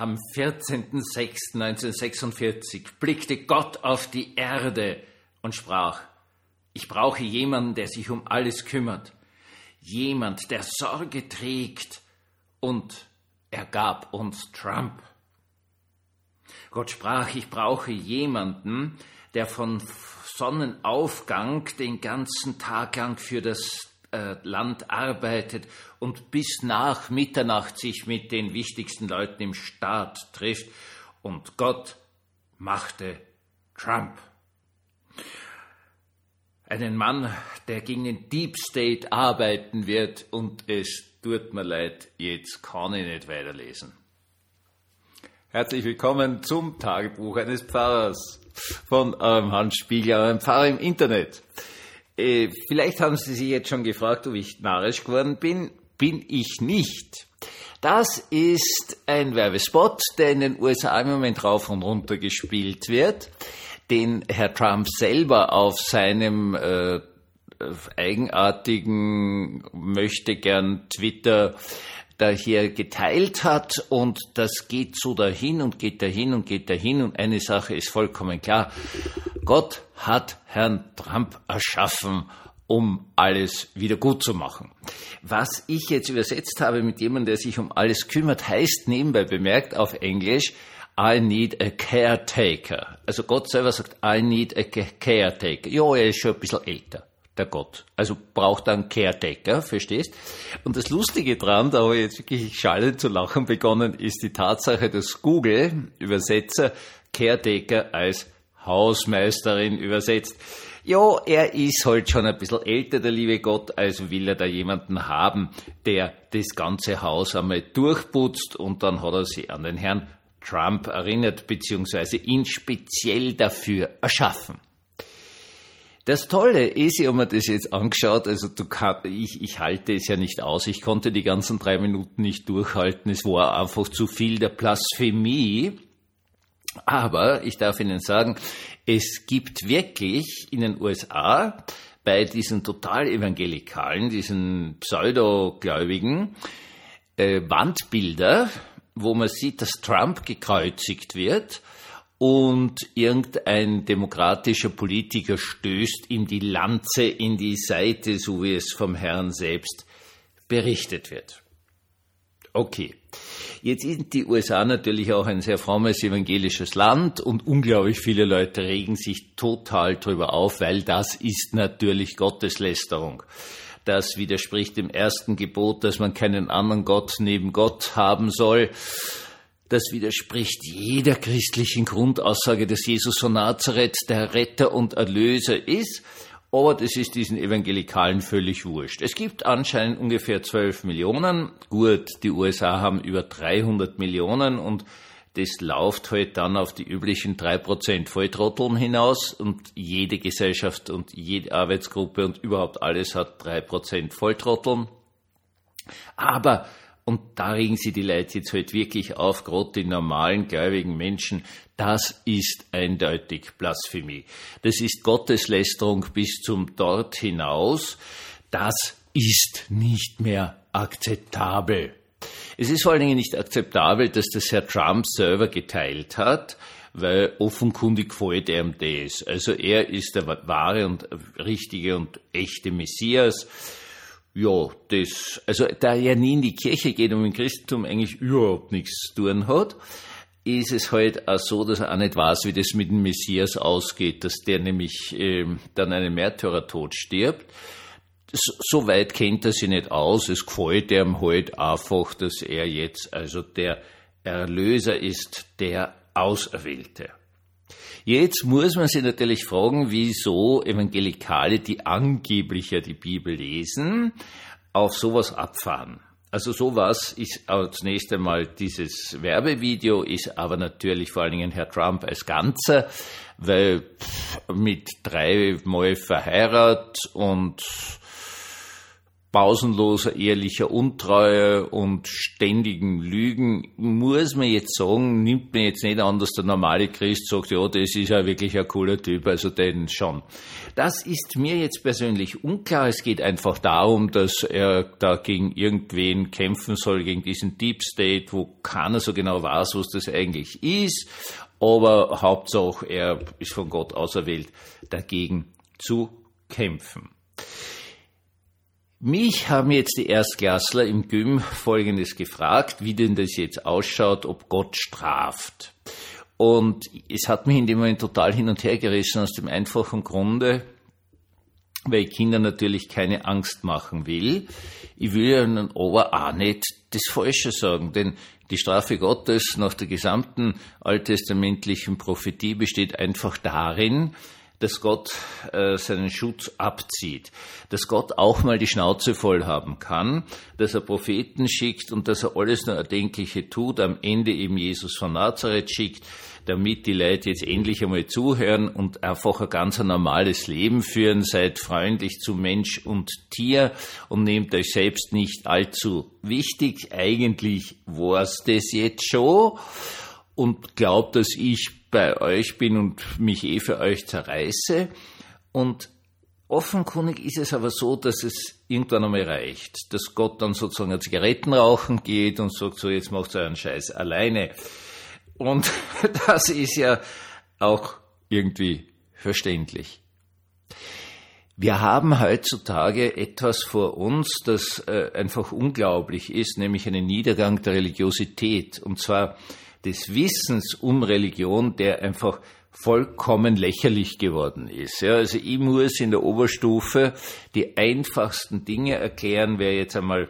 Am 14.06.1946 blickte Gott auf die Erde und sprach, ich brauche jemanden, der sich um alles kümmert, jemand, der Sorge trägt, und er gab uns Trump. Gott sprach, ich brauche jemanden, der von Sonnenaufgang den ganzen Tag lang für das äh, Land arbeitet und bis nach Mitternacht sich mit den wichtigsten Leuten im Staat trifft. Und Gott machte Trump. Einen Mann, der gegen den Deep State arbeiten wird und es tut mir leid, jetzt kann ich nicht weiterlesen. Herzlich willkommen zum Tagebuch eines Pfarrers von eurem Hans Spiegel, eurem Pfarrer im Internet. Äh, vielleicht haben Sie sich jetzt schon gefragt, ob ich narrisch geworden bin. Bin ich nicht. Das ist ein Werbespot, der in den USA im Moment rauf und runter gespielt wird, den Herr Trump selber auf seinem äh, eigenartigen möchte gern Twitter da hier geteilt hat und das geht so dahin und geht dahin und geht dahin und eine Sache ist vollkommen klar. Gott hat Herrn Trump erschaffen, um alles wieder gut zu machen. Was ich jetzt übersetzt habe mit jemandem, der sich um alles kümmert, heißt nebenbei bemerkt auf Englisch, I need a caretaker. Also Gott selber sagt, I need a caretaker. Ja, er ist schon ein bisschen älter der Gott. Also braucht er einen Caretaker, verstehst? Und das Lustige dran, da habe ich jetzt wirklich schallend zu lachen begonnen, ist die Tatsache, dass Google Übersetzer Caretaker als Hausmeisterin übersetzt. Ja, er ist halt schon ein bisschen älter, der liebe Gott, also will er da jemanden haben, der das ganze Haus einmal durchputzt und dann hat er sich an den Herrn Trump erinnert, beziehungsweise ihn speziell dafür erschaffen. Das Tolle ist, ich habe mir das jetzt angeschaut, also du kann, ich, ich halte es ja nicht aus, ich konnte die ganzen drei Minuten nicht durchhalten, es war einfach zu viel der Blasphemie. Aber ich darf Ihnen sagen, es gibt wirklich in den USA bei diesen Total-Evangelikalen, diesen Pseudogläubigen, äh, Wandbilder, wo man sieht, dass Trump gekreuzigt wird und irgendein demokratischer Politiker stößt ihm die Lanze in die Seite, so wie es vom Herrn selbst berichtet wird. Okay. Jetzt sind die USA natürlich auch ein sehr frommes evangelisches Land und unglaublich viele Leute regen sich total drüber auf, weil das ist natürlich Gotteslästerung. Das widerspricht dem ersten Gebot, dass man keinen anderen Gott neben Gott haben soll. Das widerspricht jeder christlichen Grundaussage, dass Jesus von Nazareth der Retter und Erlöser ist. Aber das ist diesen Evangelikalen völlig wurscht. Es gibt anscheinend ungefähr 12 Millionen. Gut, die USA haben über 300 Millionen und das läuft halt dann auf die üblichen 3% Volltrotteln hinaus und jede Gesellschaft und jede Arbeitsgruppe und überhaupt alles hat 3% Volltrotteln. Aber und da regen sie die Leute jetzt halt wirklich auf, gerade die normalen gläubigen Menschen. Das ist eindeutig Blasphemie. Das ist Gotteslästerung bis zum dort hinaus. Das ist nicht mehr akzeptabel. Es ist vor allen Dingen nicht akzeptabel, dass das Herr Trump selber geteilt hat, weil offenkundig gefällt er ihm das. Also er ist der wahre und richtige und echte Messias ja, das, also da er nie in die Kirche geht und im Christentum eigentlich überhaupt nichts zu tun hat, ist es halt auch so, dass er auch nicht weiß, wie das mit dem Messias ausgeht, dass der nämlich äh, dann einen Märtyrertod stirbt. So, so weit kennt er sich nicht aus. Es gefällt ihm halt einfach, dass er jetzt also der Erlöser ist, der Auserwählte. Jetzt muss man sich natürlich fragen, wieso Evangelikale, die angeblich ja die Bibel lesen, auf sowas abfahren. Also sowas ist als nächstes Mal dieses Werbevideo, ist aber natürlich vor allen Dingen Herr Trump als Ganzer, weil mit dreimal verheiratet und pausenloser ehrlicher Untreue und ständigen Lügen, muss man jetzt sagen, nimmt man jetzt nicht an, dass der normale Christ sagt, ja, das ist ja wirklich ein cooler Typ, also den schon. Das ist mir jetzt persönlich unklar. Es geht einfach darum, dass er da gegen irgendwen kämpfen soll, gegen diesen Deep State, wo keiner so genau weiß, was das eigentlich ist. Aber Hauptsache, er ist von Gott auserwählt, dagegen zu kämpfen. Mich haben jetzt die Erstklassler im Gym Folgendes gefragt, wie denn das jetzt ausschaut, ob Gott straft. Und es hat mich in dem Moment total hin und her gerissen aus dem einfachen Grunde, weil ich Kindern natürlich keine Angst machen will. Ich will ihnen aber auch nicht das Falsche sagen, denn die Strafe Gottes nach der gesamten alttestamentlichen Prophetie besteht einfach darin, dass Gott äh, seinen Schutz abzieht, dass Gott auch mal die Schnauze voll haben kann, dass er Propheten schickt und dass er alles nur Erdenkliche tut, am Ende eben Jesus von Nazareth schickt, damit die Leute jetzt endlich einmal zuhören und einfach ein ganz normales Leben führen, seid freundlich zu Mensch und Tier und nehmt euch selbst nicht allzu wichtig. Eigentlich war's das jetzt schon und glaubt, dass ich bei euch bin und mich eh für euch zerreiße. Und offenkundig ist es aber so, dass es irgendwann einmal reicht, dass Gott dann sozusagen ein Zigarettenrauchen geht und sagt so, jetzt macht euren Scheiß alleine. Und das ist ja auch irgendwie verständlich. Wir haben heutzutage etwas vor uns, das äh, einfach unglaublich ist, nämlich einen Niedergang der Religiosität. Und zwar des Wissens um Religion, der einfach vollkommen lächerlich geworden ist. Ja, also ich muss in der Oberstufe die einfachsten Dinge erklären, wer jetzt einmal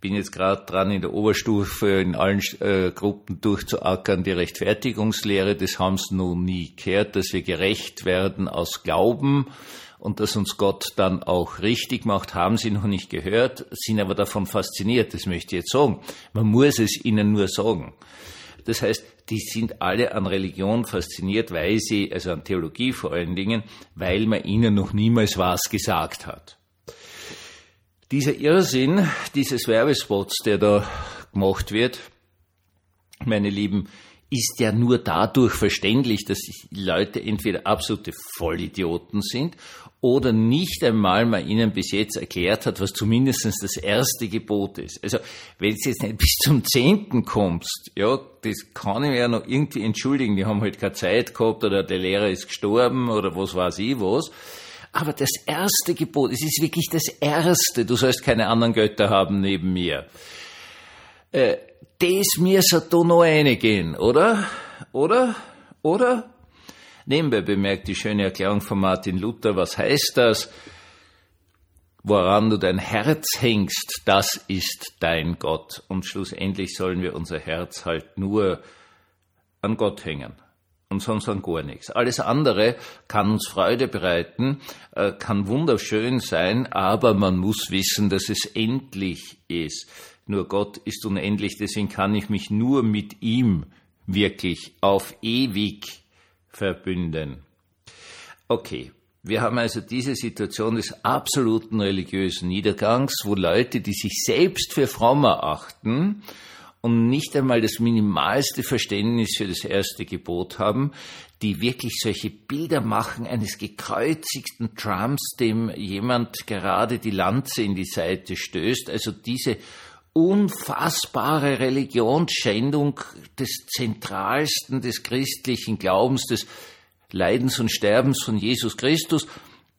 bin jetzt gerade dran, in der Oberstufe in allen äh, Gruppen durchzuackern, die Rechtfertigungslehre, das haben sie noch nie gehört, dass wir gerecht werden aus Glauben und dass uns Gott dann auch richtig macht, haben sie noch nicht gehört, sind aber davon fasziniert, das möchte ich jetzt sagen. Man muss es ihnen nur sagen. Das heißt, die sind alle an Religion fasziniert, weil sie, also an Theologie vor allen Dingen, weil man ihnen noch niemals was gesagt hat. Dieser Irrsinn dieses Werbespots, der da gemacht wird, meine Lieben, ist ja nur dadurch verständlich, dass Leute entweder absolute Vollidioten sind oder nicht einmal mal ihnen bis jetzt erklärt hat, was zumindest das erste Gebot ist. Also wenn es jetzt nicht bis zum zehnten kommst, ja, das kann ich mir ja noch irgendwie entschuldigen, die haben halt keine Zeit gehabt oder der Lehrer ist gestorben oder was weiß ich was. Aber das erste Gebot, es ist wirklich das erste, du sollst keine anderen Götter haben neben mir. Äh, das müsste da noch reingehen, oder? Oder? Oder? Nebenbei bemerkt die schöne Erklärung von Martin Luther, was heißt das? Woran du dein Herz hängst, das ist dein Gott. Und schlussendlich sollen wir unser Herz halt nur an Gott hängen und sonst an gar nichts. Alles andere kann uns Freude bereiten, äh, kann wunderschön sein, aber man muss wissen, dass es endlich ist. Nur Gott ist unendlich, deswegen kann ich mich nur mit ihm wirklich auf ewig verbünden. Okay, wir haben also diese Situation des absoluten religiösen Niedergangs, wo Leute, die sich selbst für fromm erachten und nicht einmal das minimalste Verständnis für das erste Gebot haben, die wirklich solche Bilder machen eines gekreuzigten Trumps, dem jemand gerade die Lanze in die Seite stößt, also diese unfassbare Religionsschändung des Zentralsten des christlichen Glaubens, des Leidens und Sterbens von Jesus Christus.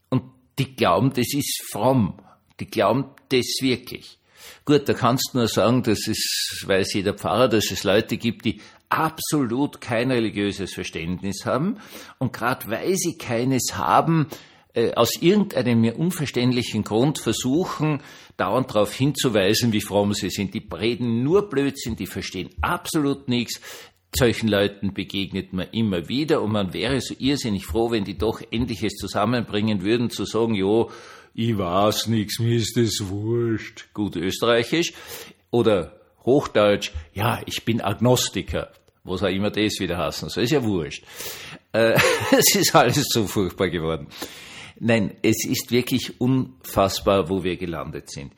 Und die glauben, das ist fromm. Die glauben das wirklich. Gut, da kannst du nur sagen, dass es, weiß jeder Pfarrer, dass es Leute gibt, die absolut kein religiöses Verständnis haben. Und gerade weil sie keines haben, äh, aus irgendeinem mir unverständlichen Grund versuchen, dauernd darauf hinzuweisen, wie fromm sie sind. Die reden nur Blödsinn, die verstehen absolut nichts. Solchen Leuten begegnet man immer wieder und man wäre so irrsinnig froh, wenn die doch endlich es zusammenbringen würden, zu sagen, jo, ich weiß nichts, mir ist das wurscht. Gut österreichisch. Oder Hochdeutsch, ja, ich bin Agnostiker. Was auch immer das wieder heißen soll, ist ja wurscht. Äh, es ist alles so furchtbar geworden. Nein, es ist wirklich unfassbar, wo wir gelandet sind.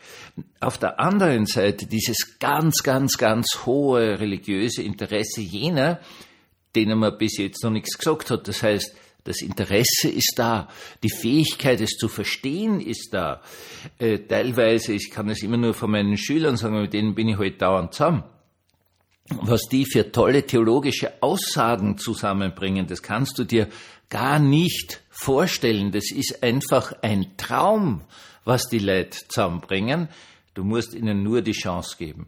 Auf der anderen Seite dieses ganz, ganz, ganz hohe religiöse Interesse jener, denen man bis jetzt noch nichts gesagt hat. Das heißt, das Interesse ist da, die Fähigkeit, es zu verstehen, ist da. Äh, teilweise, ich kann es immer nur von meinen Schülern sagen, mit denen bin ich heute halt dauernd zusammen was die für tolle theologische Aussagen zusammenbringen, das kannst du dir gar nicht vorstellen. Das ist einfach ein Traum, was die Leute zusammenbringen. Du musst ihnen nur die Chance geben.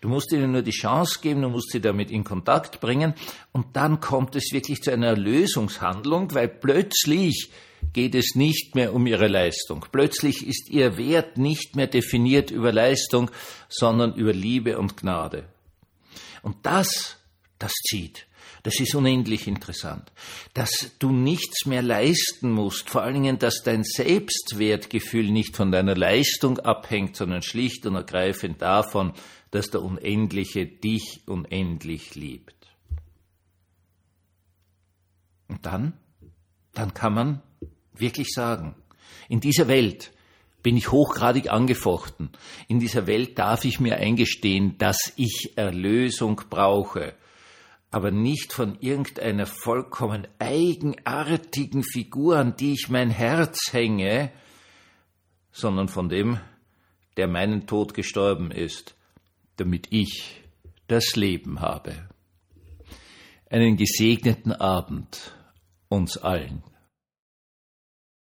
Du musst ihnen nur die Chance geben, du musst sie damit in Kontakt bringen und dann kommt es wirklich zu einer Lösungshandlung, weil plötzlich geht es nicht mehr um ihre Leistung. Plötzlich ist ihr Wert nicht mehr definiert über Leistung, sondern über Liebe und Gnade. Und das, das zieht. Das ist unendlich interessant. Dass du nichts mehr leisten musst, vor allen Dingen, dass dein Selbstwertgefühl nicht von deiner Leistung abhängt, sondern schlicht und ergreifend davon, dass der Unendliche dich unendlich liebt. Und dann, dann kann man wirklich sagen, in dieser Welt, bin ich hochgradig angefochten. In dieser Welt darf ich mir eingestehen, dass ich Erlösung brauche, aber nicht von irgendeiner vollkommen eigenartigen Figur, an die ich mein Herz hänge, sondern von dem, der meinen Tod gestorben ist, damit ich das Leben habe. Einen gesegneten Abend uns allen.